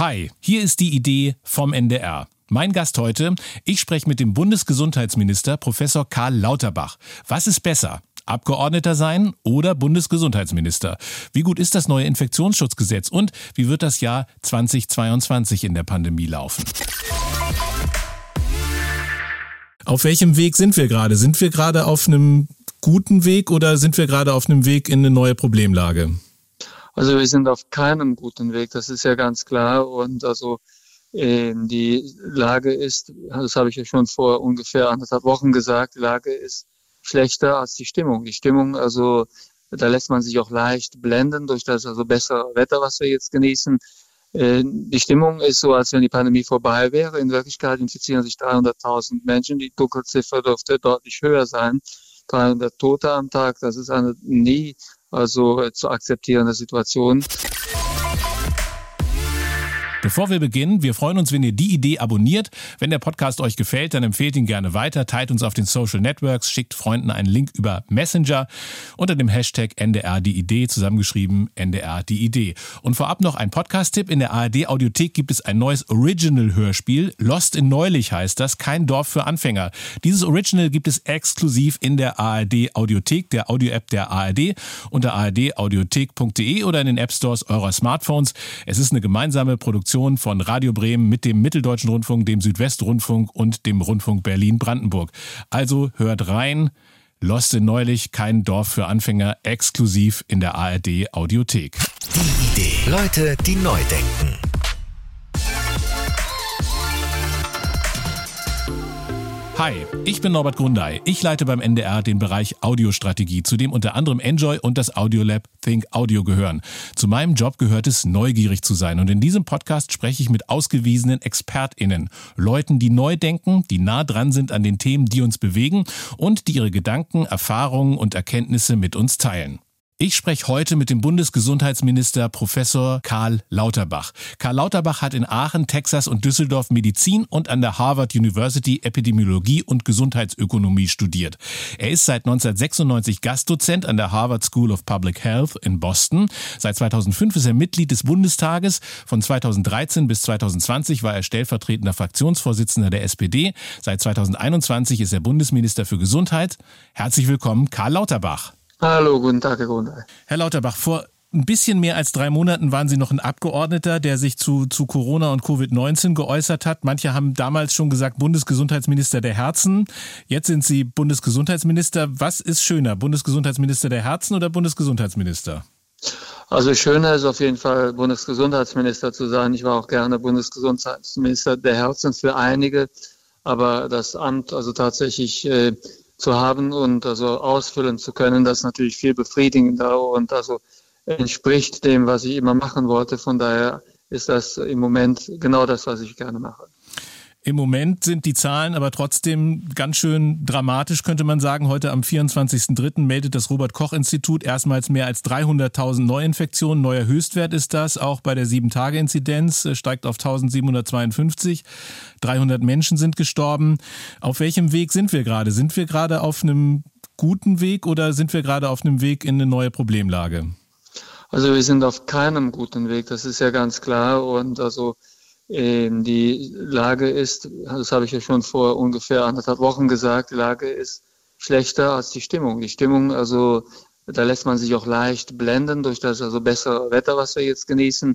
Hi, hier ist die Idee vom NDR. Mein Gast heute, ich spreche mit dem Bundesgesundheitsminister Professor Karl Lauterbach. Was ist besser? Abgeordneter sein oder Bundesgesundheitsminister? Wie gut ist das neue Infektionsschutzgesetz und wie wird das Jahr 2022 in der Pandemie laufen? Auf welchem Weg sind wir gerade? Sind wir gerade auf einem guten Weg oder sind wir gerade auf einem Weg in eine neue Problemlage? Also wir sind auf keinem guten Weg, das ist ja ganz klar. Und also äh, die Lage ist, das habe ich ja schon vor ungefähr anderthalb Wochen gesagt, die Lage ist schlechter als die Stimmung. Die Stimmung, also da lässt man sich auch leicht blenden durch das also bessere Wetter, was wir jetzt genießen. Äh, die Stimmung ist so, als wenn die Pandemie vorbei wäre. In Wirklichkeit infizieren sich 300.000 Menschen. Die Dunkelziffer dürfte deutlich höher sein. 300 Tote am Tag, das ist eine nie also äh, zu akzeptierende Situation. Bevor wir beginnen, wir freuen uns, wenn ihr die Idee abonniert. Wenn der Podcast euch gefällt, dann empfehlt ihn gerne weiter, teilt uns auf den Social Networks, schickt Freunden einen Link über Messenger unter dem Hashtag NDR die Idee, zusammengeschrieben NDR die Idee. Und vorab noch ein Podcast-Tipp. In der ARD Audiothek gibt es ein neues Original-Hörspiel. Lost in Neulich heißt das, kein Dorf für Anfänger. Dieses Original gibt es exklusiv in der ARD Audiothek, der Audio-App der ARD, unter ardaudiothek.de oder in den App Stores eurer Smartphones. Es ist eine gemeinsame Produktion Produktion von Radio Bremen mit dem Mitteldeutschen Rundfunk, dem Südwestrundfunk und dem Rundfunk Berlin-Brandenburg. Also hört rein. Lost in neulich, kein Dorf für Anfänger, exklusiv in der ARD Audiothek. Die Idee. Leute, die neu denken. Hi, ich bin Norbert Grundei. Ich leite beim NDR den Bereich Audiostrategie, zu dem unter anderem Enjoy und das Audiolab Think Audio gehören. Zu meinem Job gehört es, neugierig zu sein. Und in diesem Podcast spreche ich mit ausgewiesenen ExpertInnen. Leuten, die neu denken, die nah dran sind an den Themen, die uns bewegen und die ihre Gedanken, Erfahrungen und Erkenntnisse mit uns teilen. Ich spreche heute mit dem Bundesgesundheitsminister Professor Karl Lauterbach. Karl Lauterbach hat in Aachen, Texas und Düsseldorf Medizin und an der Harvard University Epidemiologie und Gesundheitsökonomie studiert. Er ist seit 1996 Gastdozent an der Harvard School of Public Health in Boston. Seit 2005 ist er Mitglied des Bundestages. Von 2013 bis 2020 war er stellvertretender Fraktionsvorsitzender der SPD. Seit 2021 ist er Bundesminister für Gesundheit. Herzlich willkommen, Karl Lauterbach. Hallo, guten Tag, Herr Grundei. Herr Lauterbach, vor ein bisschen mehr als drei Monaten waren Sie noch ein Abgeordneter, der sich zu, zu Corona und Covid-19 geäußert hat. Manche haben damals schon gesagt, Bundesgesundheitsminister der Herzen. Jetzt sind Sie Bundesgesundheitsminister. Was ist schöner, Bundesgesundheitsminister der Herzen oder Bundesgesundheitsminister? Also schöner ist auf jeden Fall Bundesgesundheitsminister zu sein. Ich war auch gerne Bundesgesundheitsminister der Herzen für einige, aber das Amt also tatsächlich äh, zu haben und also ausfüllen zu können, das ist natürlich viel befriedigender und also entspricht dem, was ich immer machen wollte. Von daher ist das im Moment genau das, was ich gerne mache. Im Moment sind die Zahlen aber trotzdem ganz schön dramatisch, könnte man sagen. Heute am 24.03. meldet das Robert-Koch-Institut erstmals mehr als 300.000 Neuinfektionen. Neuer Höchstwert ist das. Auch bei der 7-Tage-Inzidenz äh, steigt auf 1752. 300 Menschen sind gestorben. Auf welchem Weg sind wir gerade? Sind wir gerade auf einem guten Weg oder sind wir gerade auf einem Weg in eine neue Problemlage? Also wir sind auf keinem guten Weg, das ist ja ganz klar. Und also die Lage ist, das habe ich ja schon vor ungefähr anderthalb Wochen gesagt, die Lage ist schlechter als die Stimmung. Die Stimmung, also da lässt man sich auch leicht blenden durch das also bessere Wetter, was wir jetzt genießen.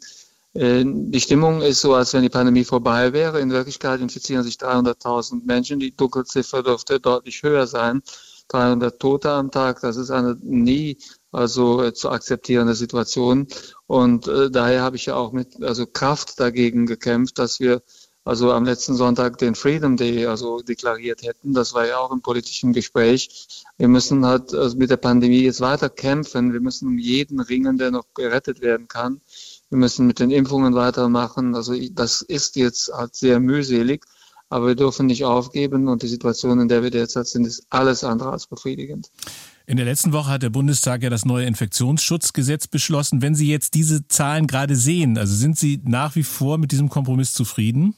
Ähm, die Stimmung ist so, als wenn die Pandemie vorbei wäre. In Wirklichkeit infizieren sich 300.000 Menschen. Die Dunkelziffer dürfte deutlich höher sein. 300 Tote am Tag, das ist eine nie also äh, zu akzeptierende Situation. Und äh, daher habe ich ja auch mit also Kraft dagegen gekämpft, dass wir also am letzten Sonntag den Freedom Day also deklariert hätten. Das war ja auch im politischen Gespräch. Wir müssen halt also mit der Pandemie jetzt weiter kämpfen. Wir müssen um jeden ringen, der noch gerettet werden kann. Wir müssen mit den Impfungen weitermachen. Also das ist jetzt halt sehr mühselig. Aber wir dürfen nicht aufgeben und die Situation, in der wir derzeit sind, ist alles andere als befriedigend. In der letzten Woche hat der Bundestag ja das neue Infektionsschutzgesetz beschlossen. Wenn Sie jetzt diese Zahlen gerade sehen, also sind Sie nach wie vor mit diesem Kompromiss zufrieden?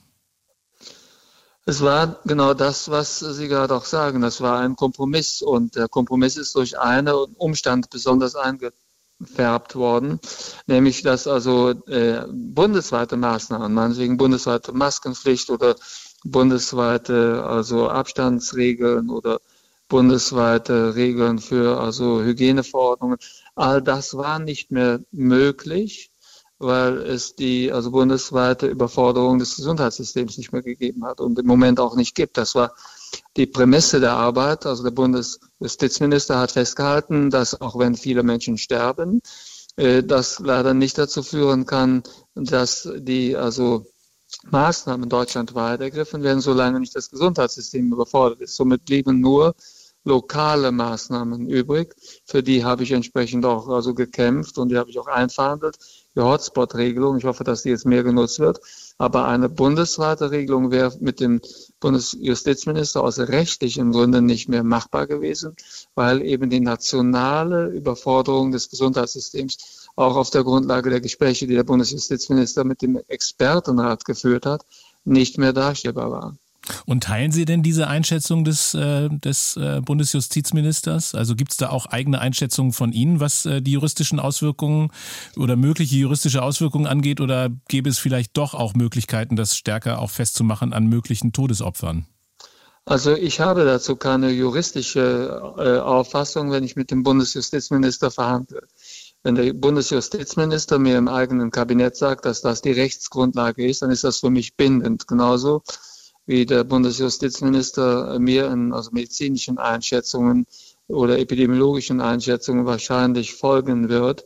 Es war genau das, was Sie gerade auch sagen. Das war ein Kompromiss und der Kompromiss ist durch einen Umstand besonders einge eingefärbt worden, nämlich dass also äh, bundesweite Maßnahmen, meinetwegen bundesweite Maskenpflicht oder bundesweite also Abstandsregeln oder bundesweite Regeln für also Hygieneverordnungen, all das war nicht mehr möglich weil es die also bundesweite Überforderung des Gesundheitssystems nicht mehr gegeben hat und im Moment auch nicht gibt. Das war die Prämisse der Arbeit. Also der Bundesjustizminister hat festgehalten, dass auch wenn viele Menschen sterben, äh, das leider nicht dazu führen kann, dass die also Maßnahmen deutschlandweit ergriffen werden, solange nicht das Gesundheitssystem überfordert ist. Somit blieben nur lokale Maßnahmen übrig. Für die habe ich entsprechend auch also gekämpft und die habe ich auch einverhandelt die Hotspot-Regelung. Ich hoffe, dass die jetzt mehr genutzt wird. Aber eine bundesweite Regelung wäre mit dem Bundesjustizminister aus rechtlichen Gründen nicht mehr machbar gewesen, weil eben die nationale Überforderung des Gesundheitssystems auch auf der Grundlage der Gespräche, die der Bundesjustizminister mit dem Expertenrat geführt hat, nicht mehr darstellbar war. Und teilen Sie denn diese Einschätzung des, äh, des äh, Bundesjustizministers? Also gibt es da auch eigene Einschätzungen von Ihnen, was äh, die juristischen Auswirkungen oder mögliche juristische Auswirkungen angeht? Oder gäbe es vielleicht doch auch Möglichkeiten, das stärker auch festzumachen an möglichen Todesopfern? Also ich habe dazu keine juristische Auffassung, wenn ich mit dem Bundesjustizminister verhandle. Wenn der Bundesjustizminister mir im eigenen Kabinett sagt, dass das die Rechtsgrundlage ist, dann ist das für mich bindend. Genauso wie der Bundesjustizminister mir in also medizinischen Einschätzungen oder epidemiologischen Einschätzungen wahrscheinlich folgen wird,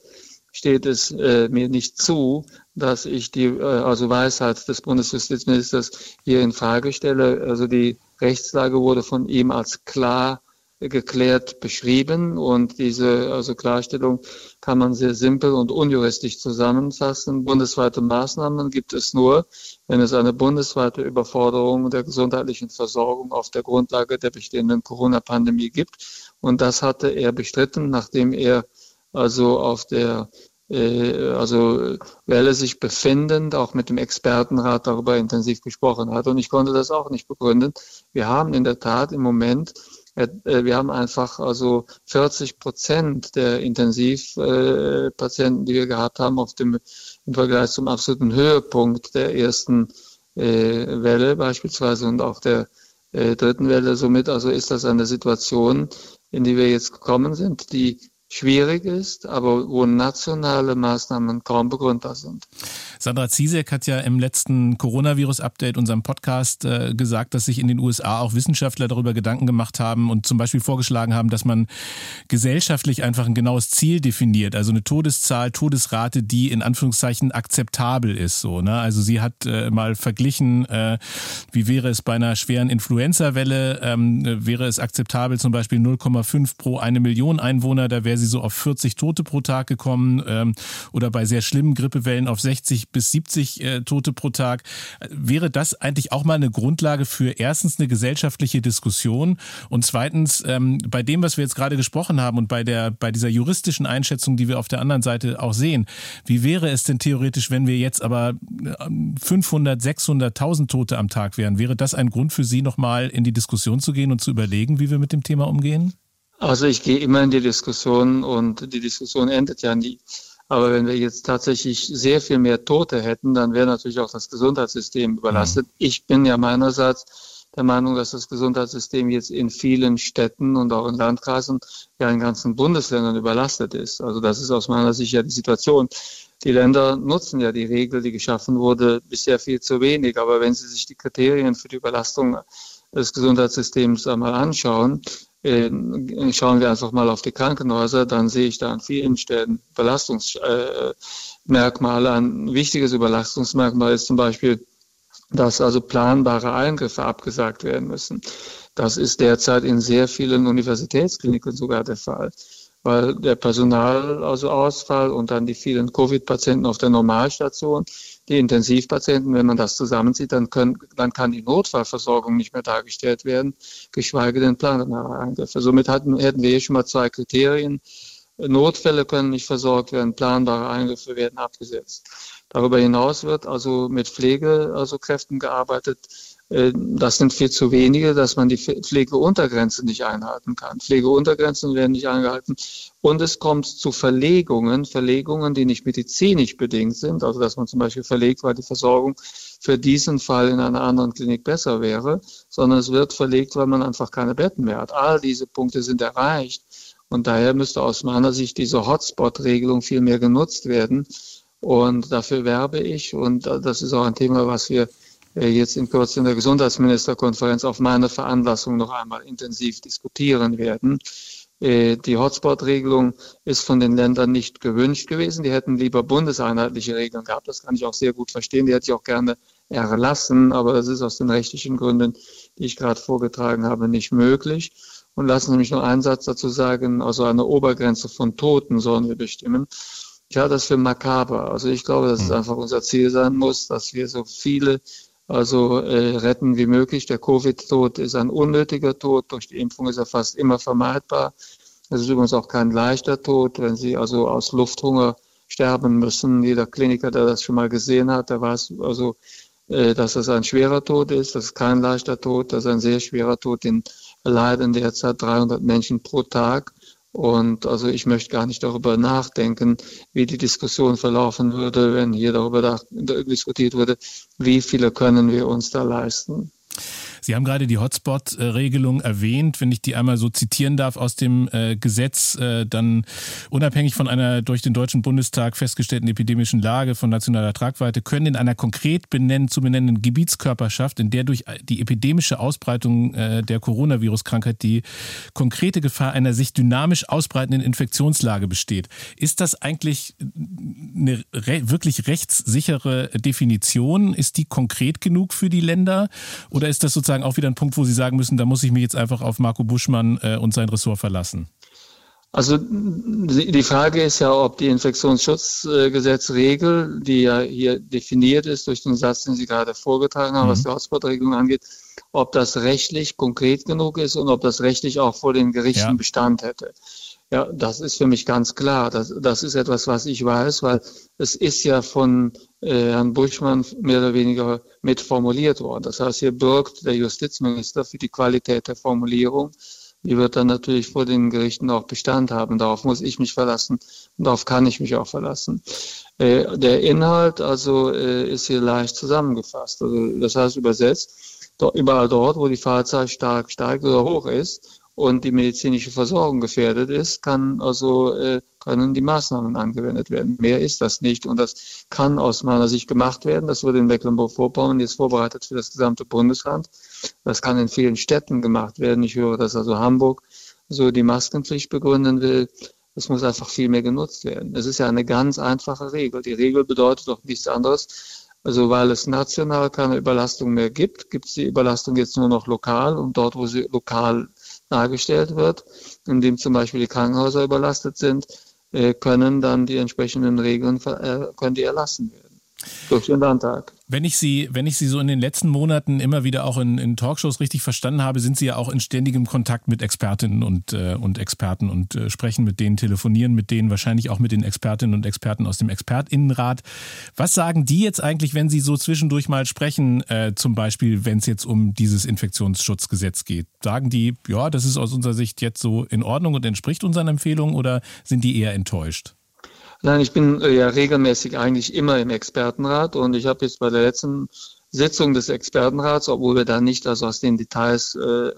steht es äh, mir nicht zu, dass ich die äh, also Weisheit des Bundesjustizministers hier in Frage stelle. Also die Rechtslage wurde von ihm als klar geklärt beschrieben und diese also Klarstellung kann man sehr simpel und unjuristisch zusammenfassen. Bundesweite Maßnahmen gibt es nur, wenn es eine bundesweite Überforderung der gesundheitlichen Versorgung auf der Grundlage der bestehenden Corona-Pandemie gibt. Und das hatte er bestritten, nachdem er also auf der äh, also Welle sich befindend, auch mit dem Expertenrat darüber intensiv gesprochen hat. Und ich konnte das auch nicht begründen. Wir haben in der Tat im Moment wir haben einfach also 40 Prozent der Intensivpatienten, die wir gehabt haben, auf dem, im Vergleich zum absoluten Höhepunkt der ersten äh, Welle beispielsweise und auch der äh, dritten Welle. Somit also ist das eine Situation, in die wir jetzt gekommen sind, die schwierig ist, aber wo nationale Maßnahmen kaum begründbar sind. Sandra Ziesek hat ja im letzten Coronavirus-Update, unserem Podcast, äh, gesagt, dass sich in den USA auch Wissenschaftler darüber Gedanken gemacht haben und zum Beispiel vorgeschlagen haben, dass man gesellschaftlich einfach ein genaues Ziel definiert, also eine Todeszahl, Todesrate, die in Anführungszeichen akzeptabel ist. So, ne? Also sie hat äh, mal verglichen, äh, wie wäre es bei einer schweren Influenza-Welle, ähm, wäre es akzeptabel zum Beispiel 0,5 pro eine Million Einwohner, da wäre sie so auf 40 Tote pro Tag gekommen ähm, oder bei sehr schlimmen Grippewellen auf 60 bis 70 äh, Tote pro Tag. Wäre das eigentlich auch mal eine Grundlage für erstens eine gesellschaftliche Diskussion und zweitens ähm, bei dem, was wir jetzt gerade gesprochen haben und bei der bei dieser juristischen Einschätzung, die wir auf der anderen Seite auch sehen, wie wäre es denn theoretisch, wenn wir jetzt aber 500, 600, 1000 Tote am Tag wären? Wäre das ein Grund für Sie, nochmal in die Diskussion zu gehen und zu überlegen, wie wir mit dem Thema umgehen? Also ich gehe immer in die Diskussion und die Diskussion endet ja nie. Aber wenn wir jetzt tatsächlich sehr viel mehr Tote hätten, dann wäre natürlich auch das Gesundheitssystem überlastet. Mhm. Ich bin ja meinerseits der Meinung, dass das Gesundheitssystem jetzt in vielen Städten und auch in Landkreisen, ja in ganzen Bundesländern überlastet ist. Also das ist aus meiner Sicht ja die Situation. Die Länder nutzen ja die Regel, die geschaffen wurde, bisher viel zu wenig. Aber wenn Sie sich die Kriterien für die Überlastung des Gesundheitssystems einmal anschauen, schauen wir einfach mal auf die Krankenhäuser, dann sehe ich da an vielen Stellen Belastungsmerkmale. Ein wichtiges Überlastungsmerkmal ist zum Beispiel, dass also planbare Eingriffe abgesagt werden müssen. Das ist derzeit in sehr vielen Universitätskliniken sogar der Fall weil der Personal also Ausfall und dann die vielen Covid-Patienten auf der Normalstation, die Intensivpatienten, wenn man das zusammenzieht, dann, können, dann kann die Notfallversorgung nicht mehr dargestellt werden, geschweige denn planbare Eingriffe. Somit hatten, hätten wir hier schon mal zwei Kriterien. Notfälle können nicht versorgt werden, planbare Eingriffe werden abgesetzt. Darüber hinaus wird also mit Pflegekräften also gearbeitet, äh, das sind viel zu wenige, dass man die Pflegeuntergrenze nicht einhalten kann. Pflegeuntergrenzen werden nicht eingehalten. Und es kommt zu Verlegungen, Verlegungen, die nicht medizinisch bedingt sind, also dass man zum Beispiel verlegt, weil die Versorgung für diesen Fall in einer anderen Klinik besser wäre, sondern es wird verlegt, weil man einfach keine Betten mehr hat. All diese Punkte sind erreicht. Und daher müsste aus meiner Sicht diese Hotspot-Regelung viel mehr genutzt werden. Und dafür werbe ich. Und das ist auch ein Thema, was wir äh, jetzt in Kürze in der Gesundheitsministerkonferenz auf meine Veranlassung noch einmal intensiv diskutieren werden. Äh, die Hotspot-Regelung ist von den Ländern nicht gewünscht gewesen. Die hätten lieber bundeseinheitliche Regeln gehabt. Das kann ich auch sehr gut verstehen. Die hätte ich auch gerne erlassen. Aber das ist aus den rechtlichen Gründen, die ich gerade vorgetragen habe, nicht möglich. Und lassen Sie mich noch einen Satz dazu sagen. Also eine Obergrenze von Toten sollen wir bestimmen. Ich halte das für makaber. Also ich glaube, dass es hm. einfach unser Ziel sein muss, dass wir so viele also äh, retten wie möglich. Der Covid-Tod ist ein unnötiger Tod. Durch die Impfung ist er fast immer vermeidbar. Es ist übrigens auch kein leichter Tod, wenn Sie also aus Lufthunger sterben müssen. Jeder Kliniker, der das schon mal gesehen hat, der weiß also, äh, dass es ein schwerer Tod ist. Das ist kein leichter Tod. Das ist ein sehr schwerer Tod. Den leiden derzeit 300 Menschen pro Tag. Und also ich möchte gar nicht darüber nachdenken, wie die Diskussion verlaufen würde, wenn hier darüber diskutiert würde, wie viele können wir uns da leisten. Sie haben gerade die Hotspot-Regelung erwähnt. Wenn ich die einmal so zitieren darf aus dem äh, Gesetz, äh, dann unabhängig von einer durch den Deutschen Bundestag festgestellten epidemischen Lage von nationaler Tragweite können in einer konkret benennen, zu benennenden Gebietskörperschaft, in der durch die epidemische Ausbreitung äh, der Coronavirus-Krankheit die konkrete Gefahr einer sich dynamisch ausbreitenden Infektionslage besteht. Ist das eigentlich eine re wirklich rechtssichere Definition? Ist die konkret genug für die Länder? Oder ist das sozusagen sozusagen auch wieder ein Punkt, wo Sie sagen müssen, da muss ich mich jetzt einfach auf Marco Buschmann äh, und sein Ressort verlassen? Also die Frage ist ja, ob die Infektionsschutzgesetzregel, die ja hier definiert ist durch den Satz, den Sie gerade vorgetragen haben, mhm. was die Hotspot-Regelung angeht, ob das rechtlich konkret genug ist und ob das rechtlich auch vor den Gerichten ja. Bestand hätte. Ja, das ist für mich ganz klar. Das, das ist etwas, was ich weiß, weil es ist ja von äh, Herrn Buschmann mehr oder weniger mit formuliert worden. Das heißt, hier bürgt der Justizminister für die Qualität der Formulierung. Die wird dann natürlich vor den Gerichten auch Bestand haben. Darauf muss ich mich verlassen und darauf kann ich mich auch verlassen. Äh, der Inhalt also äh, ist hier leicht zusammengefasst. Also, das heißt übersetzt, überall dort, wo die Fallzahl stark steigt oder hoch ist, und die medizinische Versorgung gefährdet ist, kann also äh, können die Maßnahmen angewendet werden. Mehr ist das nicht und das kann aus meiner Sicht gemacht werden. Das wurde in Mecklenburg-Vorpommern jetzt vorbereitet für das gesamte Bundesland. Das kann in vielen Städten gemacht werden. Ich höre, dass also Hamburg so die Maskenpflicht begründen will. Das muss einfach viel mehr genutzt werden. Das ist ja eine ganz einfache Regel. Die Regel bedeutet doch nichts anderes, also weil es national keine Überlastung mehr gibt, gibt es die Überlastung jetzt nur noch lokal und dort, wo sie lokal dargestellt wird, indem zum Beispiel die Krankenhäuser überlastet sind, äh, können dann die entsprechenden Regeln äh, können die erlassen werden durch den Landtag. Wenn ich Sie, wenn ich Sie so in den letzten Monaten immer wieder auch in, in Talkshows richtig verstanden habe, sind Sie ja auch in ständigem Kontakt mit Expertinnen und, äh, und Experten und äh, sprechen mit denen, telefonieren mit denen, wahrscheinlich auch mit den Expertinnen und Experten aus dem Expertinnenrat. Was sagen die jetzt eigentlich, wenn Sie so zwischendurch mal sprechen, äh, zum Beispiel, wenn es jetzt um dieses Infektionsschutzgesetz geht? Sagen die, ja, das ist aus unserer Sicht jetzt so in Ordnung und entspricht unseren Empfehlungen oder sind die eher enttäuscht? Nein, ich bin äh, ja regelmäßig eigentlich immer im Expertenrat und ich habe jetzt bei der letzten Sitzung des Expertenrats, obwohl wir da nicht also aus den Details äh, äh,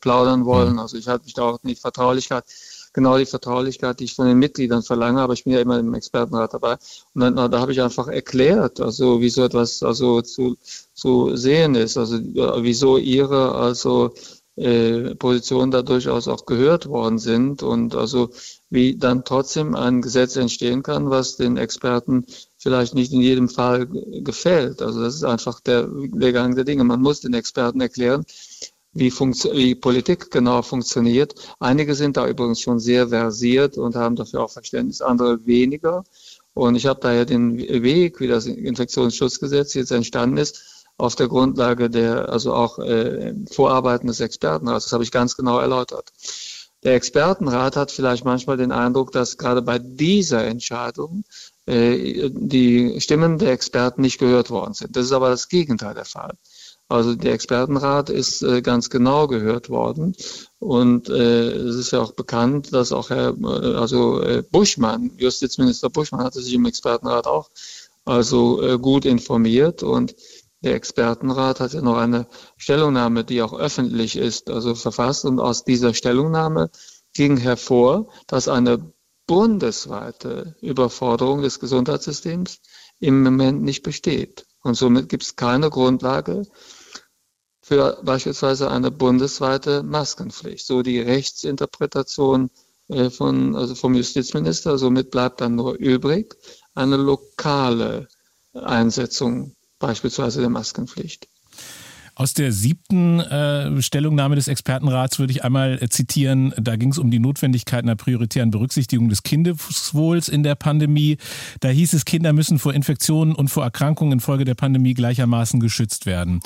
plaudern wollen, mhm. also ich halte mich da auch nicht Vertraulichkeit, genau die Vertraulichkeit, die ich von den Mitgliedern verlange, aber ich bin ja immer im Expertenrat dabei. Und dann, da habe ich einfach erklärt, also wie so etwas also zu, zu sehen ist, also wieso ihre also äh, Positionen da durchaus auch gehört worden sind und also wie dann trotzdem ein Gesetz entstehen kann, was den Experten vielleicht nicht in jedem Fall gefällt. Also das ist einfach der, der Gang der Dinge. Man muss den Experten erklären, wie, wie Politik genau funktioniert. Einige sind da übrigens schon sehr versiert und haben dafür auch Verständnis, andere weniger. Und ich habe daher den Weg, wie das Infektionsschutzgesetz jetzt entstanden ist, auf der Grundlage der, also auch äh, Vorarbeiten des Expertenrats. Das habe ich ganz genau erläutert. Der Expertenrat hat vielleicht manchmal den Eindruck, dass gerade bei dieser Entscheidung äh, die Stimmen der Experten nicht gehört worden sind. Das ist aber das Gegenteil der Fall. Also der Expertenrat ist äh, ganz genau gehört worden. Und äh, es ist ja auch bekannt, dass auch Herr, äh, also äh, Buschmann, Justizminister Buschmann, hatte sich im Expertenrat auch also äh, gut informiert und der Expertenrat hat ja noch eine Stellungnahme, die auch öffentlich ist, also verfasst. Und aus dieser Stellungnahme ging hervor, dass eine bundesweite Überforderung des Gesundheitssystems im Moment nicht besteht. Und somit gibt es keine Grundlage für beispielsweise eine bundesweite Maskenpflicht. So die Rechtsinterpretation äh, von, also vom Justizminister. Somit bleibt dann nur übrig eine lokale Einsetzung beispielsweise der Maskenpflicht. Aus der siebten äh, Stellungnahme des Expertenrats würde ich einmal äh, zitieren. Da ging es um die Notwendigkeit einer prioritären Berücksichtigung des Kindeswohls in der Pandemie. Da hieß es, Kinder müssen vor Infektionen und vor Erkrankungen infolge der Pandemie gleichermaßen geschützt werden.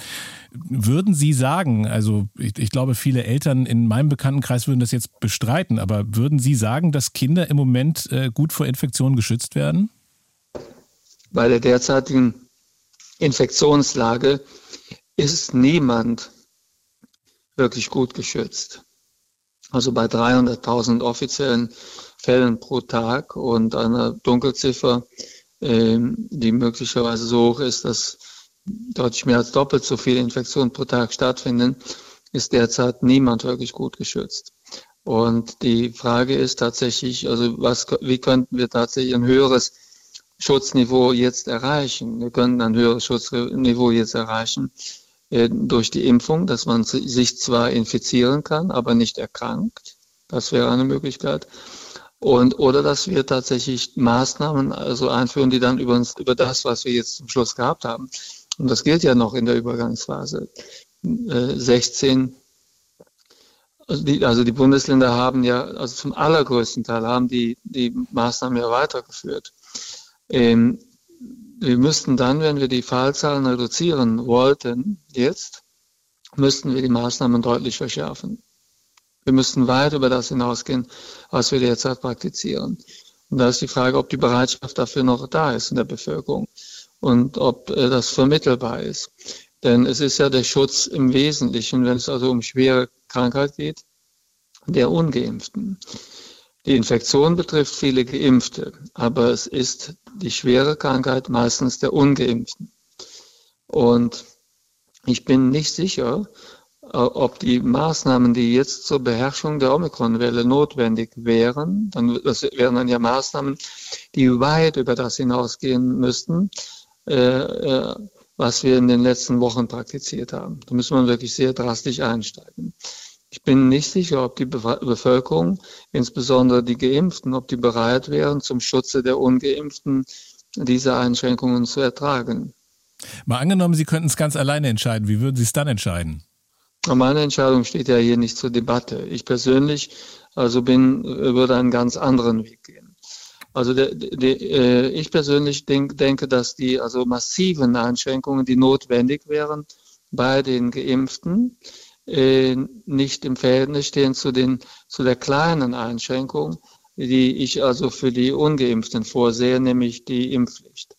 Würden Sie sagen, also ich, ich glaube, viele Eltern in meinem Bekanntenkreis würden das jetzt bestreiten, aber würden Sie sagen, dass Kinder im Moment äh, gut vor Infektionen geschützt werden? Bei der derzeitigen Infektionslage ist niemand wirklich gut geschützt. Also bei 300.000 offiziellen Fällen pro Tag und einer Dunkelziffer, ähm, die möglicherweise so hoch ist, dass deutlich mehr als doppelt so viele Infektionen pro Tag stattfinden, ist derzeit niemand wirklich gut geschützt. Und die Frage ist tatsächlich, also was, wie könnten wir tatsächlich ein höheres Schutzniveau jetzt erreichen? Wir könnten ein höheres Schutzniveau jetzt erreichen, äh, durch die Impfung, dass man sich zwar infizieren kann, aber nicht erkrankt. Das wäre eine Möglichkeit. Und, oder dass wir tatsächlich Maßnahmen also einführen, die dann über, uns, über das, was wir jetzt zum Schluss gehabt haben. Und das gilt ja noch in der Übergangsphase. 16, äh, also die, also die Bundesländer haben ja, also zum allergrößten Teil haben die, die Maßnahmen ja weitergeführt. Ähm, wir müssten dann, wenn wir die Fallzahlen reduzieren wollten, jetzt, müssten wir die Maßnahmen deutlich verschärfen. Wir müssten weit über das hinausgehen, was wir derzeit praktizieren. Und da ist die Frage, ob die Bereitschaft dafür noch da ist in der Bevölkerung und ob äh, das vermittelbar ist. Denn es ist ja der Schutz im Wesentlichen, wenn es also um schwere Krankheit geht, der Ungeimpften. Die Infektion betrifft viele Geimpfte, aber es ist die schwere Krankheit meistens der Ungeimpften. Und ich bin nicht sicher, äh, ob die Maßnahmen, die jetzt zur Beherrschung der Omikronwelle notwendig wären, dann, das wären dann ja Maßnahmen, die weit über das hinausgehen müssten, äh, äh, was wir in den letzten Wochen praktiziert haben. Da müssen wir wirklich sehr drastisch einsteigen. Ich bin nicht sicher, ob die Bevölkerung, insbesondere die Geimpften, ob die bereit wären, zum Schutze der Ungeimpften diese Einschränkungen zu ertragen. Mal angenommen, Sie könnten es ganz alleine entscheiden. Wie würden Sie es dann entscheiden? Meine Entscheidung steht ja hier nicht zur Debatte. Ich persönlich also bin, würde einen ganz anderen Weg gehen. Also der, der, äh, ich persönlich denk, denke, dass die also massiven Einschränkungen, die notwendig wären bei den Geimpften, äh, nicht im Verhältnis stehen zu, den, zu der kleinen Einschränkung, die ich also für die Ungeimpften vorsehe, nämlich die Impfpflicht.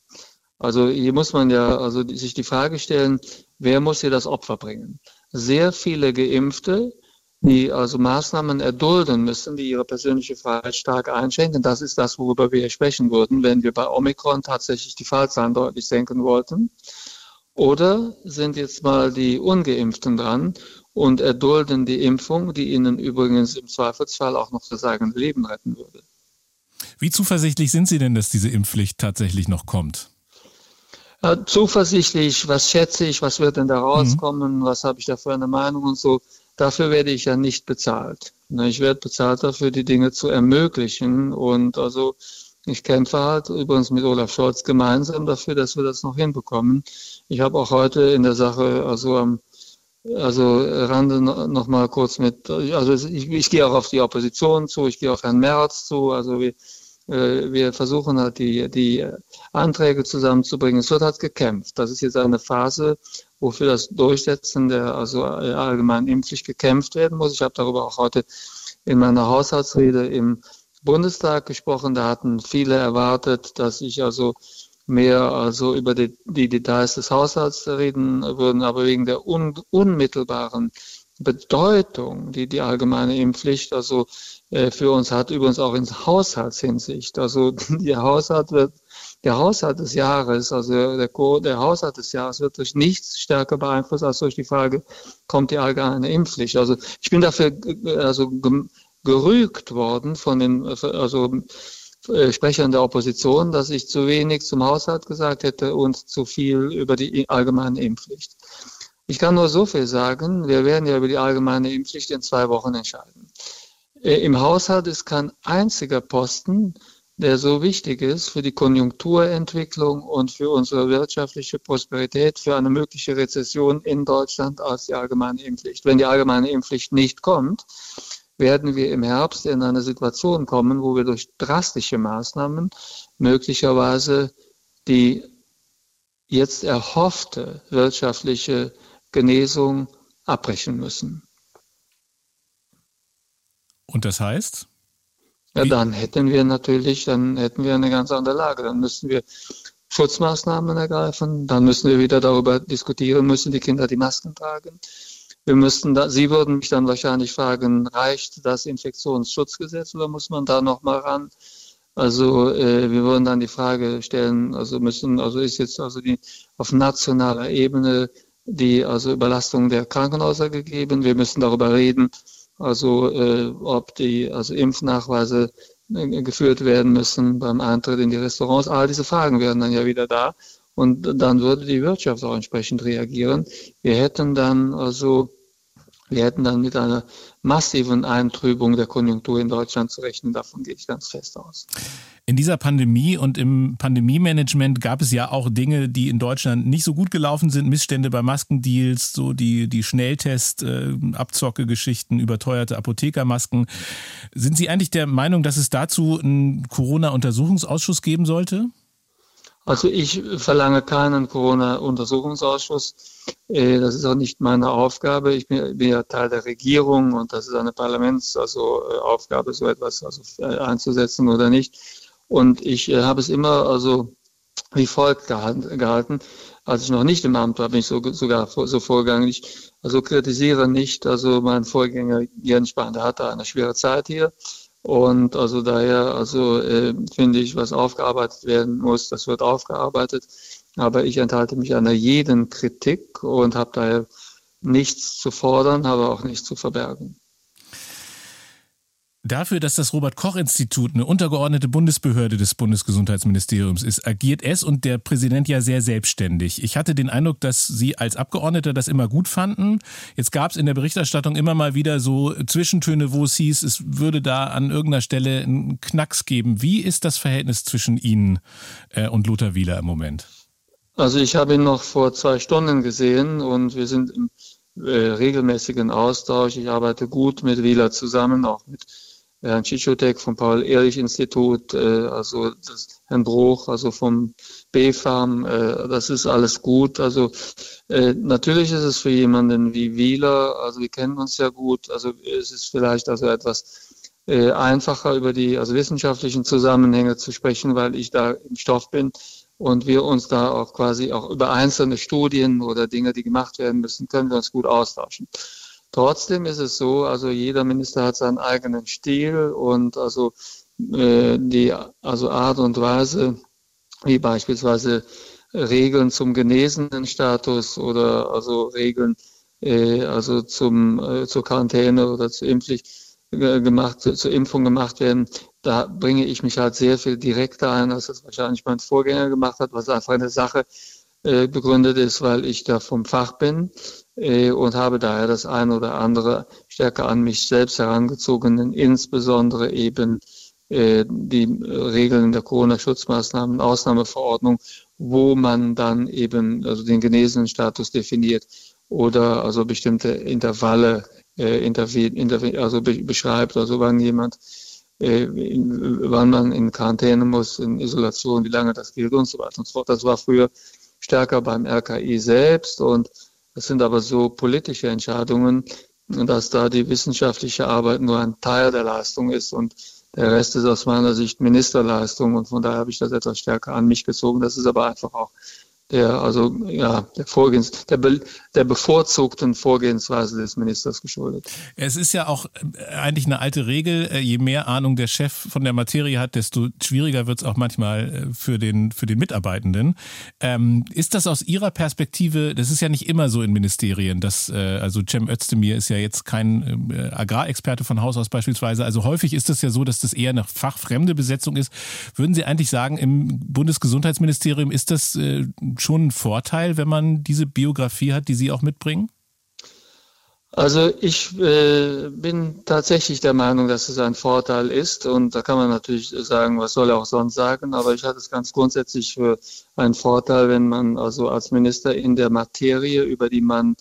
Also hier muss man ja also sich die Frage stellen, wer muss hier das Opfer bringen? Sehr viele Geimpfte, die also Maßnahmen erdulden müssen, die ihre persönliche Freiheit stark einschränken. Das ist das, worüber wir sprechen würden, wenn wir bei Omikron tatsächlich die Fallzahlen deutlich senken wollten. Oder sind jetzt mal die Ungeimpften dran und erdulden die Impfung, die ihnen übrigens im Zweifelsfall auch noch das eigene Leben retten würde. Wie zuversichtlich sind Sie denn, dass diese Impfpflicht tatsächlich noch kommt? Ja, zuversichtlich, was schätze ich, was wird denn da rauskommen, mhm. was habe ich da für eine Meinung und so. Dafür werde ich ja nicht bezahlt. Ne, ich werde bezahlt dafür, die Dinge zu ermöglichen. Und also ich kämpfe halt übrigens mit Olaf Scholz gemeinsam dafür, dass wir das noch hinbekommen. Ich habe auch heute in der Sache, also am also Rande noch mal kurz mit, also ich, ich gehe auch auf die Opposition zu, ich gehe auf Herrn Merz zu, also wir, äh, wir versuchen halt die, die Anträge zusammenzubringen. Es wird halt gekämpft. Das ist jetzt eine Phase, wo für das Durchsetzen der also allgemeinen Impfpflicht gekämpft werden muss. Ich habe darüber auch heute in meiner Haushaltsrede im Bundestag gesprochen. Da hatten viele erwartet, dass ich also mehr also über die, die Details des Haushalts reden würden, aber wegen der un, unmittelbaren Bedeutung, die die allgemeine Impfpflicht also äh, für uns hat, übrigens auch in Haushaltshinsicht. Also der Haushalt wird der Haushalt des Jahres, also der, der Haushalt des Jahres wird durch nichts stärker beeinflusst als durch die Frage, kommt die allgemeine Impfpflicht. Also ich bin dafür also gerügt worden von den also äh, Sprechern der Opposition, dass ich zu wenig zum Haushalt gesagt hätte und zu viel über die allgemeine Impfpflicht. Ich kann nur so viel sagen, wir werden ja über die allgemeine Impfpflicht in zwei Wochen entscheiden. Äh, Im Haushalt ist kein einziger Posten, der so wichtig ist für die Konjunkturentwicklung und für unsere wirtschaftliche Prosperität, für eine mögliche Rezession in Deutschland als die allgemeine Impfpflicht. Wenn die allgemeine Impfpflicht nicht kommt, werden wir im Herbst in eine Situation kommen, wo wir durch drastische Maßnahmen möglicherweise die jetzt erhoffte wirtschaftliche Genesung abbrechen müssen. Und das heißt? Ja, dann hätten wir natürlich, dann hätten wir eine ganz andere Lage. Dann müssten wir Schutzmaßnahmen ergreifen. Dann müssen wir wieder darüber diskutieren, müssen die Kinder die Masken tragen. Wir müssten da, Sie würden mich dann wahrscheinlich fragen, reicht das Infektionsschutzgesetz oder muss man da nochmal ran? Also äh, wir würden dann die Frage stellen, also müssen, also ist jetzt also die auf nationaler Ebene die also Überlastung der Krankenhäuser gegeben. Wir müssen darüber reden, also äh, ob die also Impfnachweise äh, geführt werden müssen beim Eintritt in die Restaurants. All diese Fragen wären dann ja wieder da. Und dann würde die Wirtschaft auch entsprechend reagieren. Wir hätten dann also, wir hätten dann mit einer massiven Eintrübung der Konjunktur in Deutschland zu rechnen. Davon gehe ich ganz fest aus. In dieser Pandemie und im Pandemie-Management gab es ja auch Dinge, die in Deutschland nicht so gut gelaufen sind. Missstände bei Maskendeals, so die, die Schnelltest, äh, überteuerte Apothekermasken. Sind Sie eigentlich der Meinung, dass es dazu einen Corona-Untersuchungsausschuss geben sollte? Also ich verlange keinen Corona-Untersuchungsausschuss. Äh, das ist auch nicht meine Aufgabe. Ich bin, ja Teil der Regierung und das ist eine Parlamentsaufgabe, also so etwas also äh, einzusetzen oder nicht. Und ich äh, habe es immer also wie folgt gehalten. Als ich noch nicht im Amt war, bin ich so, sogar so vorgegangen. Ich also kritisiere nicht, also mein Vorgänger Jens Spahn, der hatte eine schwere Zeit hier. Und also daher, also äh, finde ich, was aufgearbeitet werden muss, das wird aufgearbeitet. Aber ich enthalte mich einer jeden Kritik und habe daher nichts zu fordern, habe auch nichts zu verbergen. Dafür, dass das Robert Koch Institut eine untergeordnete Bundesbehörde des Bundesgesundheitsministeriums ist, agiert es und der Präsident ja sehr selbstständig. Ich hatte den Eindruck, dass Sie als Abgeordneter das immer gut fanden. Jetzt gab es in der Berichterstattung immer mal wieder so Zwischentöne, wo es hieß, es würde da an irgendeiner Stelle einen Knacks geben. Wie ist das Verhältnis zwischen Ihnen äh, und Lothar Wieler im Moment? Also ich habe ihn noch vor zwei Stunden gesehen und wir sind im äh, regelmäßigen Austausch. Ich arbeite gut mit Wieler zusammen, auch mit Herrn Tschichotek vom Paul-Ehrlich-Institut, äh, also Herrn Bruch, also vom BFAM, äh, das ist alles gut. Also äh, natürlich ist es für jemanden wie Wieler, also wir kennen uns ja gut, also es ist vielleicht also etwas äh, einfacher über die also wissenschaftlichen Zusammenhänge zu sprechen, weil ich da im Stoff bin und wir uns da auch quasi auch über einzelne Studien oder Dinge, die gemacht werden müssen, können wir uns gut austauschen. Trotzdem ist es so, also jeder Minister hat seinen eigenen Stil und also äh, die also Art und Weise, wie beispielsweise Regeln zum genesenen Status oder also Regeln äh, also zum äh, zur Quarantäne oder zur Impfpflicht äh, gemacht, zu, zur Impfung gemacht werden, da bringe ich mich halt sehr viel direkter ein, als das wahrscheinlich mein Vorgänger gemacht hat, was einfach eine Sache äh, begründet ist, weil ich da vom Fach bin äh, und habe daher das eine oder andere stärker an mich selbst herangezogen, insbesondere eben äh, die Regeln der Corona-Schutzmaßnahmen, Ausnahmeverordnung, wo man dann eben also den genesenen Status definiert oder also bestimmte Intervalle äh, also beschreibt, also wann jemand äh, wann man in Quarantäne muss, in Isolation, wie lange das gilt und so weiter und so fort. Das war früher stärker beim RKI selbst und das sind aber so politische Entscheidungen, dass da die wissenschaftliche Arbeit nur ein Teil der Leistung ist und Der Rest ist aus meiner Sicht Ministerleistung und von daher habe ich das etwas stärker an mich gezogen. Das ist aber einfach auch der, also, ja, der Vorgehens, der, be, der bevorzugten Vorgehensweise des Ministers geschuldet. Es ist ja auch äh, eigentlich eine alte Regel, äh, je mehr Ahnung der Chef von der Materie hat, desto schwieriger wird es auch manchmal äh, für den, für den Mitarbeitenden. Ähm, ist das aus Ihrer Perspektive, das ist ja nicht immer so in Ministerien, dass, äh, also Cem Özdemir ist ja jetzt kein äh, Agrarexperte von Haus aus beispielsweise, also häufig ist es ja so, dass das eher eine fachfremde Besetzung ist. Würden Sie eigentlich sagen, im Bundesgesundheitsministerium ist das äh, schon ein Vorteil, wenn man diese Biografie hat, die Sie auch mitbringen? Also ich äh, bin tatsächlich der Meinung, dass es ein Vorteil ist und da kann man natürlich sagen, was soll er auch sonst sagen, aber ich halte es ganz grundsätzlich für einen Vorteil, wenn man also als Minister in der Materie, über die man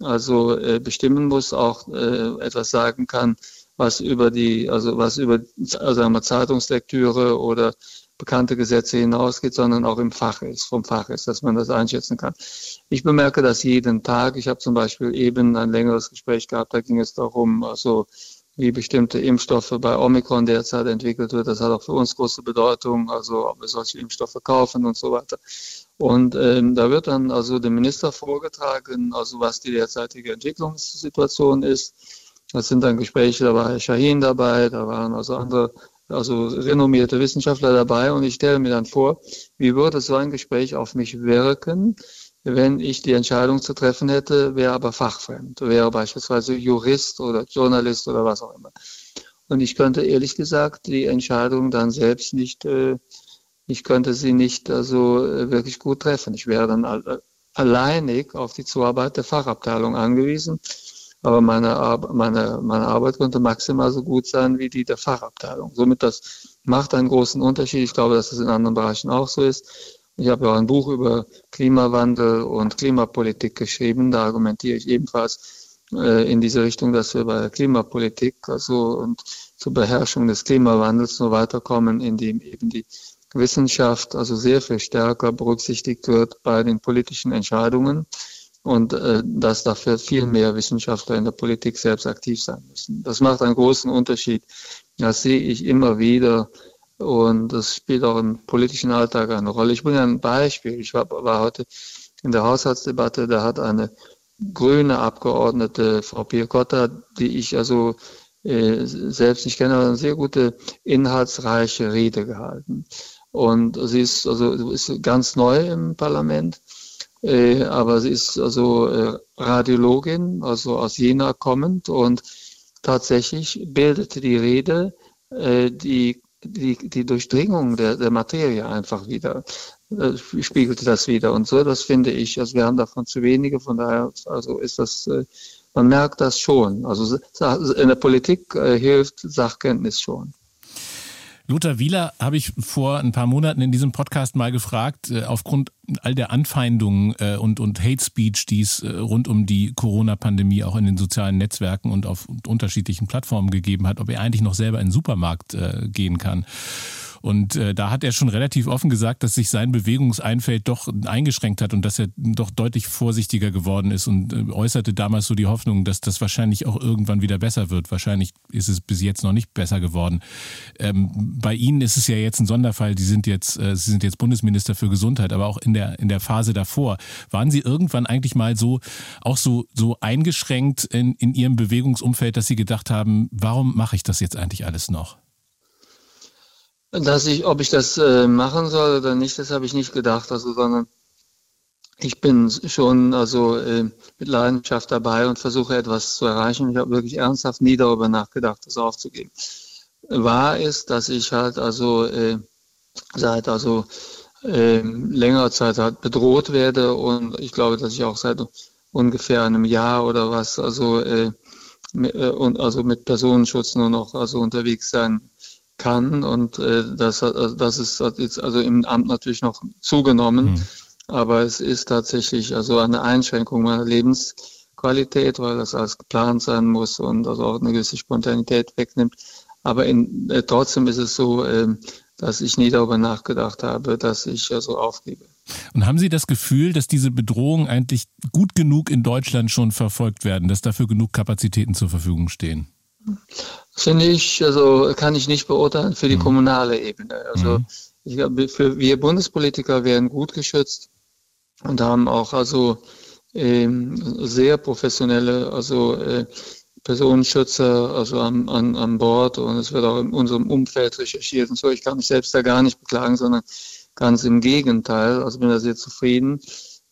also äh, bestimmen muss, auch äh, etwas sagen kann, was über die, also was über einmal Zeitungslektüre oder bekannte Gesetze hinausgeht, sondern auch im Fach ist, vom Fach ist, dass man das einschätzen kann. Ich bemerke das jeden Tag. Ich habe zum Beispiel eben ein längeres Gespräch gehabt, da ging es darum, also wie bestimmte Impfstoffe bei Omikron derzeit entwickelt wird. Das hat auch für uns große Bedeutung, also ob wir solche Impfstoffe kaufen und so weiter. Und ähm, da wird dann also dem Minister vorgetragen, also was die derzeitige Entwicklungssituation ist. Das sind dann Gespräche, da war Herr Shahin dabei, da waren also andere also renommierte Wissenschaftler dabei und ich stelle mir dann vor, wie würde so ein Gespräch auf mich wirken, wenn ich die Entscheidung zu treffen hätte, wäre aber fachfremd, wäre beispielsweise Jurist oder Journalist oder was auch immer. Und ich könnte ehrlich gesagt die Entscheidung dann selbst nicht, äh, ich könnte sie nicht also äh, wirklich gut treffen. Ich wäre dann alleinig auf die Zuarbeit der Fachabteilung angewiesen aber meine, meine, meine Arbeit könnte maximal so gut sein wie die der Fachabteilung. Somit das macht einen großen Unterschied. Ich glaube, dass das in anderen Bereichen auch so ist. Ich habe ja auch ein Buch über Klimawandel und Klimapolitik geschrieben. Da argumentiere ich ebenfalls äh, in diese Richtung, dass wir bei der Klimapolitik also und zur Beherrschung des Klimawandels nur weiterkommen, indem eben die Wissenschaft also sehr viel stärker berücksichtigt wird bei den politischen Entscheidungen und äh, dass dafür viel mehr Wissenschaftler in der Politik selbst aktiv sein müssen. Das macht einen großen Unterschied. Das sehe ich immer wieder und das spielt auch im politischen Alltag eine Rolle. Ich bringe ein Beispiel. Ich war, war heute in der Haushaltsdebatte, da hat eine grüne Abgeordnete, Frau Piercotta, die ich also äh, selbst nicht kenne, eine sehr gute, inhaltsreiche Rede gehalten. Und sie ist also ist ganz neu im Parlament äh, aber sie ist also äh, Radiologin, also aus Jena kommend und tatsächlich bildete die Rede äh, die, die, die Durchdringung der, der Materie einfach wieder, äh, spiegelte das wieder und so, das finde ich, also wir haben davon zu wenige, von daher also ist das, äh, man merkt das schon, also in der Politik äh, hilft Sachkenntnis schon. Lothar Wieler habe ich vor ein paar Monaten in diesem Podcast mal gefragt, äh, aufgrund all der Anfeindungen äh, und, und Hate Speech, die es äh, rund um die Corona-Pandemie auch in den sozialen Netzwerken und auf unterschiedlichen Plattformen gegeben hat, ob er eigentlich noch selber in den Supermarkt gehen kann. Und äh, da hat er schon relativ offen gesagt, dass sich sein Bewegungseinfeld doch eingeschränkt hat und dass er doch deutlich vorsichtiger geworden ist und äh, äußerte damals so die Hoffnung, dass das wahrscheinlich auch irgendwann wieder besser wird. Wahrscheinlich ist es bis jetzt noch nicht besser geworden. Ähm, bei Ihnen ist es ja jetzt ein Sonderfall. Sie sind jetzt, äh, Sie sind jetzt Bundesminister für Gesundheit, aber auch in der in der Phase davor waren Sie irgendwann eigentlich mal so auch so so eingeschränkt in, in Ihrem Bewegungsumfeld, dass Sie gedacht haben, warum mache ich das jetzt eigentlich alles noch? Dass ich, ob ich das äh, machen soll oder nicht, das habe ich nicht gedacht, also, sondern ich bin schon also äh, mit Leidenschaft dabei und versuche etwas zu erreichen. Ich habe wirklich ernsthaft nie darüber nachgedacht, das aufzugeben. Wahr ist, dass ich halt also äh, seit also äh, längerer Zeit halt bedroht werde und ich glaube, dass ich auch seit ungefähr einem Jahr oder was also äh, äh, und also mit Personenschutz nur noch also unterwegs sein kann und äh, das, also das ist jetzt also im Amt natürlich noch zugenommen, mhm. aber es ist tatsächlich also eine Einschränkung meiner Lebensqualität, weil das alles geplant sein muss und also auch eine gewisse Spontanität wegnimmt. Aber in, äh, trotzdem ist es so, äh, dass ich nie darüber nachgedacht habe, dass ich also aufgebe. Und haben Sie das Gefühl, dass diese Bedrohungen eigentlich gut genug in Deutschland schon verfolgt werden, dass dafür genug Kapazitäten zur Verfügung stehen? Finde ich, also kann ich nicht beurteilen für die mhm. kommunale Ebene. Also mhm. ich glaube, für wir Bundespolitiker werden gut geschützt und haben auch also ähm, sehr professionelle, also äh, Personenschützer also an, an, an Bord und es wird auch in unserem Umfeld recherchiert und so. Ich kann mich selbst da gar nicht beklagen, sondern ganz im Gegenteil. Also bin da sehr zufrieden.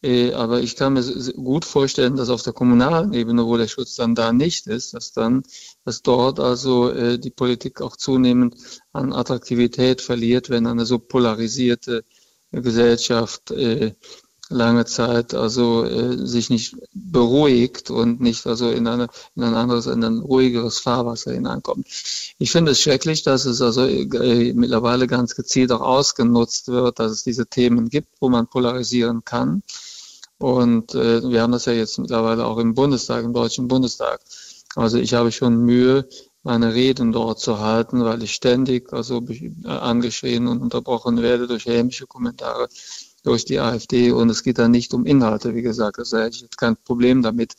Äh, aber ich kann mir gut vorstellen, dass auf der kommunalen Ebene, wo der Schutz dann da nicht ist, dass dann, dass dort also äh, die Politik auch zunehmend an Attraktivität verliert, wenn eine so polarisierte Gesellschaft äh, lange Zeit also sich nicht beruhigt und nicht also in, eine, in ein anderes, in ein ruhigeres Fahrwasser hineinkommt. Ich finde es schrecklich, dass es also mittlerweile ganz gezielt auch ausgenutzt wird, dass es diese Themen gibt, wo man polarisieren kann. Und äh, wir haben das ja jetzt mittlerweile auch im Bundestag, im Deutschen Bundestag. Also ich habe schon Mühe, meine Reden dort zu halten, weil ich ständig also äh, angeschrien und unterbrochen werde durch hämische Kommentare durch die AfD und es geht da nicht um Inhalte, wie gesagt. Also hätte ich jetzt kein Problem damit,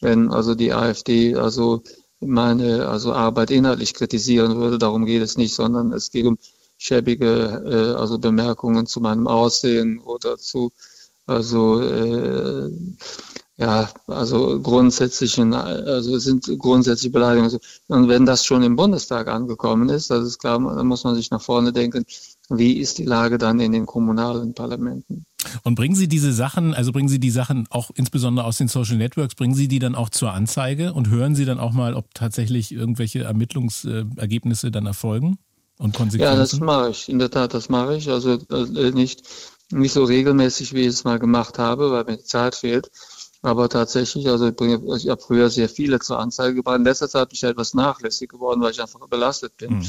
wenn also die AfD also meine also Arbeit inhaltlich kritisieren würde. Darum geht es nicht, sondern es geht um schäbige äh, also Bemerkungen zu meinem Aussehen oder zu also äh, ja, also grundsätzlichen, also sind grundsätzliche Beleidigungen. Und wenn das schon im Bundestag angekommen ist, das ist klar, dann muss man sich nach vorne denken, wie ist die Lage dann in den kommunalen Parlamenten? Und bringen Sie diese Sachen, also bringen Sie die Sachen auch insbesondere aus den Social Networks, bringen Sie die dann auch zur Anzeige und hören Sie dann auch mal, ob tatsächlich irgendwelche Ermittlungsergebnisse dann erfolgen und? Ja, das mache ich. In der Tat, das mache ich. Also äh, nicht, nicht so regelmäßig, wie ich es mal gemacht habe, weil mir die Zeit fehlt. Aber tatsächlich, also ich, bringe, ich habe früher sehr viele zur Anzeige gebracht. In letzter Zeit bin ich etwas nachlässig geworden, weil ich einfach belastet bin. Mhm.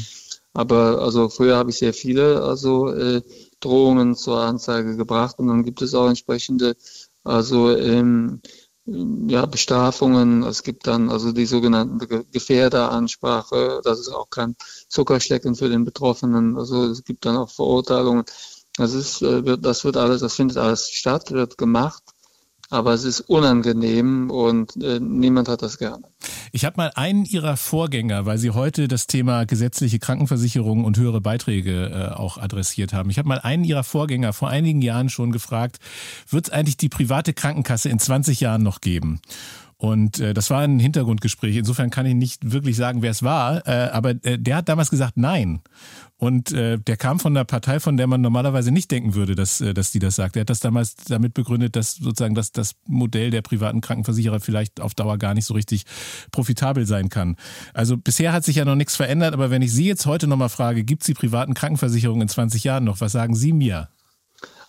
Aber also früher habe ich sehr viele also äh, Drohungen zur Anzeige gebracht und dann gibt es auch entsprechende also ähm, ja, Bestrafungen. Es gibt dann also die sogenannte Gefährderansprache. Das ist auch kein Zuckerstecken für den Betroffenen. Also es gibt dann auch Verurteilungen. Das ist, äh, das wird alles, das findet alles statt, wird gemacht aber es ist unangenehm und äh, niemand hat das gerne. Ich habe mal einen Ihrer Vorgänger, weil Sie heute das Thema gesetzliche Krankenversicherung und höhere Beiträge äh, auch adressiert haben. Ich habe mal einen Ihrer Vorgänger vor einigen Jahren schon gefragt, wird es eigentlich die private Krankenkasse in 20 Jahren noch geben? Und äh, das war ein Hintergrundgespräch. Insofern kann ich nicht wirklich sagen, wer es war. Äh, aber äh, der hat damals gesagt, nein. Und äh, der kam von einer Partei, von der man normalerweise nicht denken würde, dass, äh, dass die das sagt. Er hat das damals damit begründet, dass sozusagen das, das Modell der privaten Krankenversicherer vielleicht auf Dauer gar nicht so richtig profitabel sein kann. Also bisher hat sich ja noch nichts verändert, aber wenn ich Sie jetzt heute nochmal frage, gibt es die privaten Krankenversicherungen in 20 Jahren noch? Was sagen Sie mir?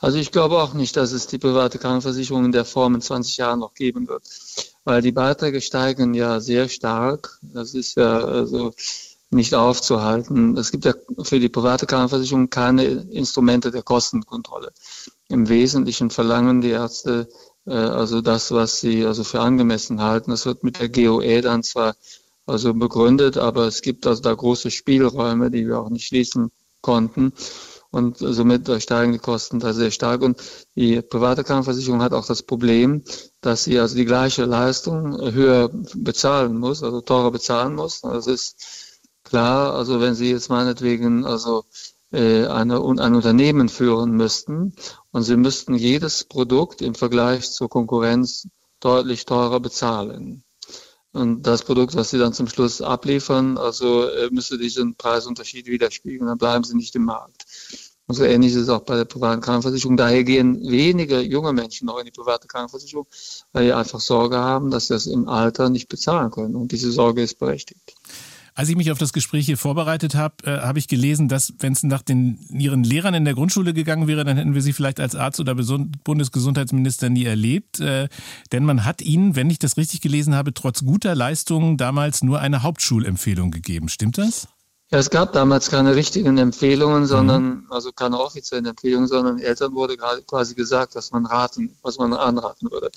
Also ich glaube auch nicht, dass es die private Krankenversicherung in der Form in 20 Jahren noch geben wird weil die Beiträge steigen ja sehr stark. Das ist ja also nicht aufzuhalten. Es gibt ja für die private Krankenversicherung keine Instrumente der Kostenkontrolle. Im Wesentlichen verlangen die Ärzte äh, also das, was sie also für angemessen halten. Das wird mit der GOE dann zwar also begründet, aber es gibt also da große Spielräume, die wir auch nicht schließen konnten und somit steigen die Kosten da sehr stark. Und die private Krankenversicherung hat auch das Problem, dass sie also die gleiche Leistung höher bezahlen muss, also teurer bezahlen muss. Das ist klar, also wenn Sie jetzt meinetwegen also äh, eine, ein Unternehmen führen müssten und Sie müssten jedes Produkt im Vergleich zur Konkurrenz deutlich teurer bezahlen. Und das Produkt, was Sie dann zum Schluss abliefern, also äh, müsste diesen Preisunterschied widerspiegeln, dann bleiben Sie nicht im Markt. Und so ähnlich ist es auch bei der privaten Krankenversicherung. Daher gehen wenige junge Menschen noch in die private Krankenversicherung, weil sie einfach Sorge haben, dass sie das im Alter nicht bezahlen können. Und diese Sorge ist berechtigt. Als ich mich auf das Gespräch hier vorbereitet habe, äh, habe ich gelesen, dass wenn es nach den ihren Lehrern in der Grundschule gegangen wäre, dann hätten wir sie vielleicht als Arzt oder Bundesgesundheitsminister nie erlebt. Äh, denn man hat ihnen, wenn ich das richtig gelesen habe, trotz guter Leistungen damals nur eine Hauptschulempfehlung gegeben. Stimmt das? Ja, es gab damals keine richtigen Empfehlungen, sondern, mhm. also keine offiziellen Empfehlungen, sondern Eltern wurde quasi gesagt, was man raten, was man anraten würde.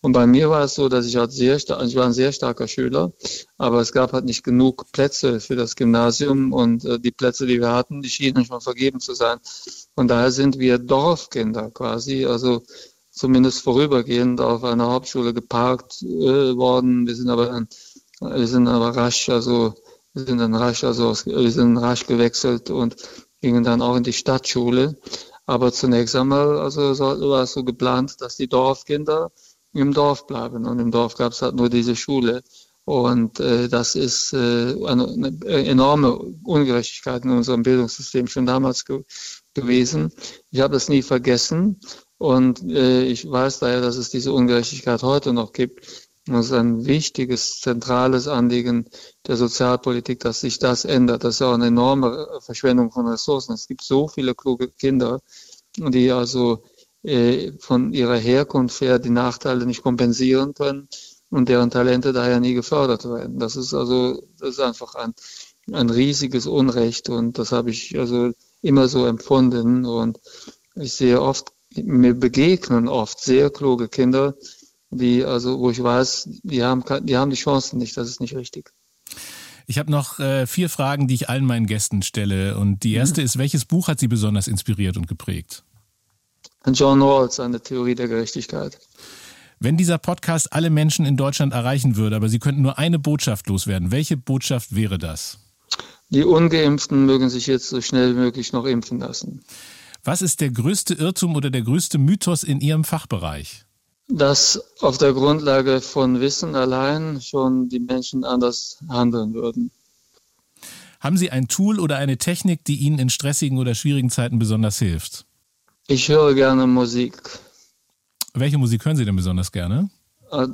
Und bei mir war es so, dass ich halt sehr, ich war ein sehr starker Schüler, aber es gab halt nicht genug Plätze für das Gymnasium und äh, die Plätze, die wir hatten, die schienen schon vergeben zu sein. Von daher sind wir Dorfkinder quasi, also zumindest vorübergehend auf einer Hauptschule geparkt äh, worden. Wir sind aber, wir sind aber rasch, also Wir sind dann rasch, also wir sind rasch gewechselt und gingen dann auch in die Stadtschule. Aber zunächst einmal, also war es so geplant, dass die Dorfkinder im Dorf bleiben. Und im Dorf gab es halt nur diese Schule. Und äh, das ist äh, eine, eine, enorme Ungerechtigkeit in unserem Bildungssystem schon damals ge gewesen. Ich habe das nie vergessen. Und äh, ich weiß daher, dass es diese Ungerechtigkeit heute noch gibt. Das ist ein wichtiges, zentrales Anliegen der Sozialpolitik, dass sich das ändert. Das ist auch eine enorme Verschwendung von Ressourcen. Es gibt so viele kluge Kinder, die also äh, von ihrer Herkunft her die Nachteile nicht kompensieren können und deren Talente daher nie gefördert werden. Das ist also, das ist einfach ein, ein riesiges Unrecht und das habe ich also immer so empfunden und ich sehe oft, mir begegnen oft sehr kluge Kinder, die, also, wo ich weiß, die haben, die haben die Chancen nicht, das ist nicht richtig. Ich habe noch äh, vier Fragen, die ich allen meinen Gästen stelle. Und die erste mhm. ist, welches Buch hat Sie besonders inspiriert und geprägt? John Rawls, eine Theorie der Gerechtigkeit. Wenn dieser Podcast alle Menschen in Deutschland erreichen würde, aber Sie könnten nur eine Botschaft loswerden, welche Botschaft wäre das? Die Ungeimpften mögen sich jetzt so schnell wie möglich noch impfen lassen. Was ist der größte Irrtum oder der größte Mythos in Ihrem Fachbereich? Dass auf der Grundlage von Wissen allein schon die Menschen anders handeln würden. Haben Sie ein Tool oder eine Technik, die Ihnen in stressigen oder schwierigen Zeiten besonders hilft? Ich höre gerne Musik. Welche Musik hören Sie denn besonders gerne? Äh,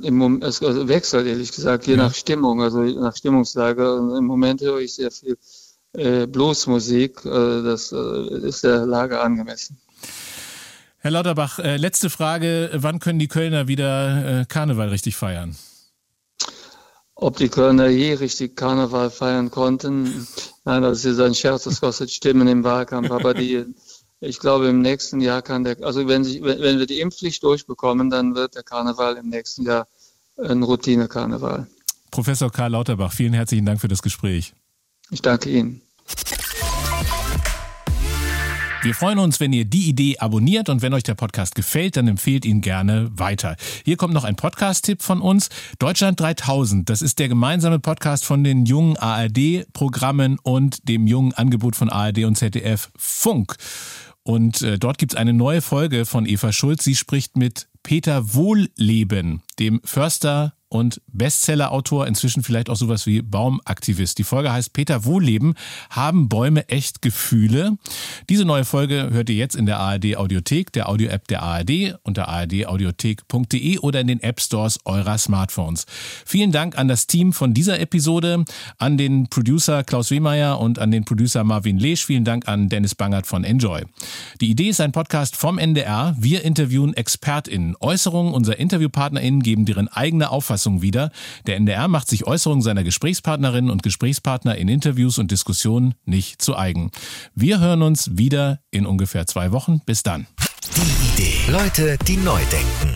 es wechselt ehrlich gesagt, je ja. nach Stimmung, also nach Stimmungslage. Im Moment höre ich sehr viel äh, Bluesmusik. Äh, das ist der Lage angemessen. Herr Lauterbach, äh, letzte Frage. Wann können die Kölner wieder äh, Karneval richtig feiern? Ob die Kölner je richtig Karneval feiern konnten? Nein, das ist ein Scherz, das kostet Stimmen im Wahlkampf. Aber die, ich glaube, im nächsten Jahr kann der, also wenn, sich, wenn, wenn wir die Impfpflicht durchbekommen, dann wird der Karneval im nächsten Jahr ein Routine-Karneval. Professor Karl Lauterbach, vielen herzlichen Dank für das Gespräch. Ich danke Ihnen. Wir freuen uns, wenn ihr die Idee abonniert und wenn euch der Podcast gefällt, dann empfehlt ihn gerne weiter. Hier kommt noch ein Podcast-Tipp von uns. Deutschland 3000, das ist der gemeinsame Podcast von den jungen ARD-Programmen und dem jungen Angebot von ARD und ZDF Funk. Und äh, dort gibt's eine neue Folge von Eva Schulz. Sie spricht mit Peter Wohlleben, dem Förster und Bestsellerautor, inzwischen vielleicht auch sowas wie Baumaktivist. Die Folge heißt Peter Wohlleben. Haben Bäume echt Gefühle? Diese neue Folge hört ihr jetzt in der ARD Audiothek, der Audio-App der ARD unter ardaudiothek.de oder in den App Stores eurer Smartphones. Vielen Dank an das Team von dieser Episode, an den Producer Klaus Wehmeier und an den Producer Marvin Lesch. Vielen Dank an Dennis Bangert von Enjoy. Die Idee ist ein Podcast vom NDR. Wir interviewen ExpertInnen. Äußerungen unserer InterviewpartnerInnen geben deren eigene Auffassung Auffassung wieder. Der NDR macht sich Äußerungen seiner Gesprächspartnerinnen und Gesprächspartner in Interviews und Diskussionen nicht zu eigen. Wir hören uns wieder in ungefähr zwei Wochen. Bis dann. Die Idee. Leute, die neu denken.